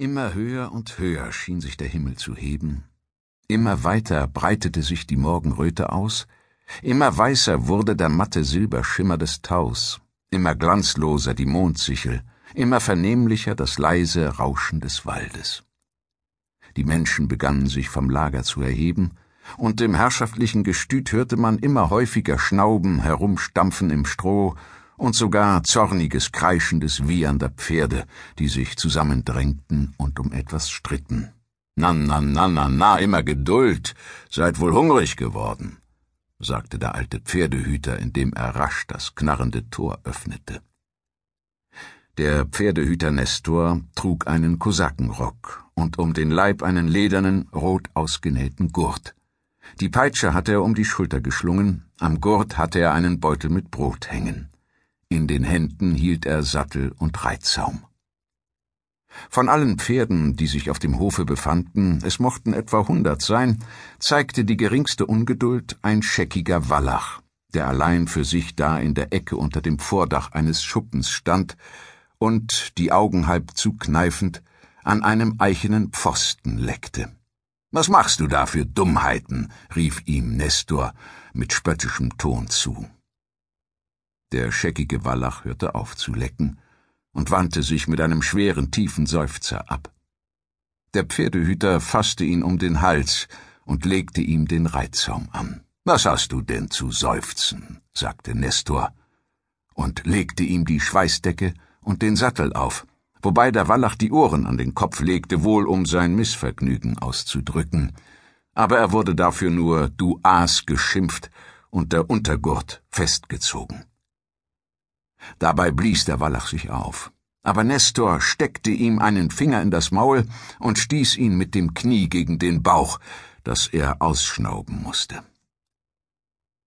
Immer höher und höher schien sich der Himmel zu heben, immer weiter breitete sich die Morgenröte aus, immer weißer wurde der matte Silberschimmer des Taus, immer glanzloser die Mondsichel, immer vernehmlicher das leise Rauschen des Waldes. Die Menschen begannen sich vom Lager zu erheben, und im herrschaftlichen Gestüt hörte man immer häufiger Schnauben, Herumstampfen im Stroh und sogar zorniges Kreischen des wiehernder Pferde, die sich zusammendrängten und um etwas stritten. Na, na, na, na, na, immer Geduld, seid wohl hungrig geworden, sagte der alte Pferdehüter, indem er rasch das knarrende Tor öffnete. Der Pferdehüter Nestor trug einen Kosakenrock und um den Leib einen ledernen, rot ausgenähten Gurt. Die Peitsche hatte er um die Schulter geschlungen, am Gurt hatte er einen Beutel mit Brot hängen. In den Händen hielt er Sattel und Reitzaum. Von allen Pferden, die sich auf dem Hofe befanden, es mochten etwa hundert sein, zeigte die geringste Ungeduld ein scheckiger Wallach, der allein für sich da in der Ecke unter dem Vordach eines Schuppens stand und, die Augen halb zukneifend, an einem eichenen Pfosten leckte. Was machst du da für Dummheiten? rief ihm Nestor mit spöttischem Ton zu. Der scheckige Wallach hörte auf zu lecken und wandte sich mit einem schweren, tiefen Seufzer ab. Der Pferdehüter fasste ihn um den Hals und legte ihm den Reitzaum an. Was hast du denn zu seufzen? sagte Nestor und legte ihm die Schweißdecke und den Sattel auf, wobei der Wallach die Ohren an den Kopf legte, wohl um sein Missvergnügen auszudrücken. Aber er wurde dafür nur du Aas geschimpft und der Untergurt festgezogen. Dabei blies der Wallach sich auf. Aber Nestor steckte ihm einen Finger in das Maul und stieß ihn mit dem Knie gegen den Bauch, dass er ausschnauben musste.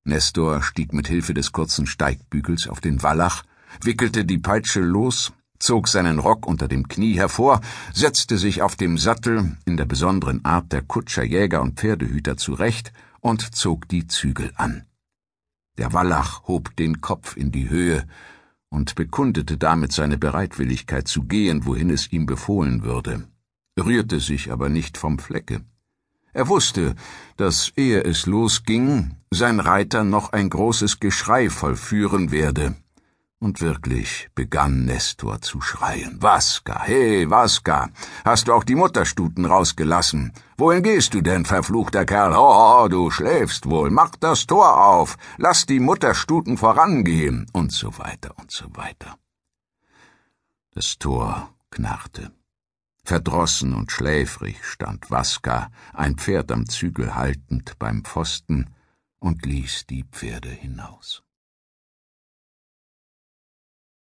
Nestor stieg mit Hilfe des kurzen Steigbügels auf den Wallach, wickelte die Peitsche los, zog seinen Rock unter dem Knie hervor, setzte sich auf dem Sattel, in der besonderen Art der Kutscher, Jäger und Pferdehüter zurecht und zog die Zügel an. Der Wallach hob den Kopf in die Höhe, und bekundete damit seine Bereitwilligkeit zu gehen, wohin es ihm befohlen würde, rührte sich aber nicht vom Flecke. Er wusste, dass, ehe es losging, sein Reiter noch ein großes Geschrei vollführen werde, und wirklich begann Nestor zu schreien. Waska, hey, Waska, hast du auch die Mutterstuten rausgelassen? Wohin gehst du denn, verfluchter Kerl? Oh, du schläfst wohl. Mach das Tor auf. Lass die Mutterstuten vorangehen. Und so weiter und so weiter. Das Tor knarrte. Verdrossen und schläfrig stand Waska, ein Pferd am Zügel haltend, beim Pfosten und ließ die Pferde hinaus.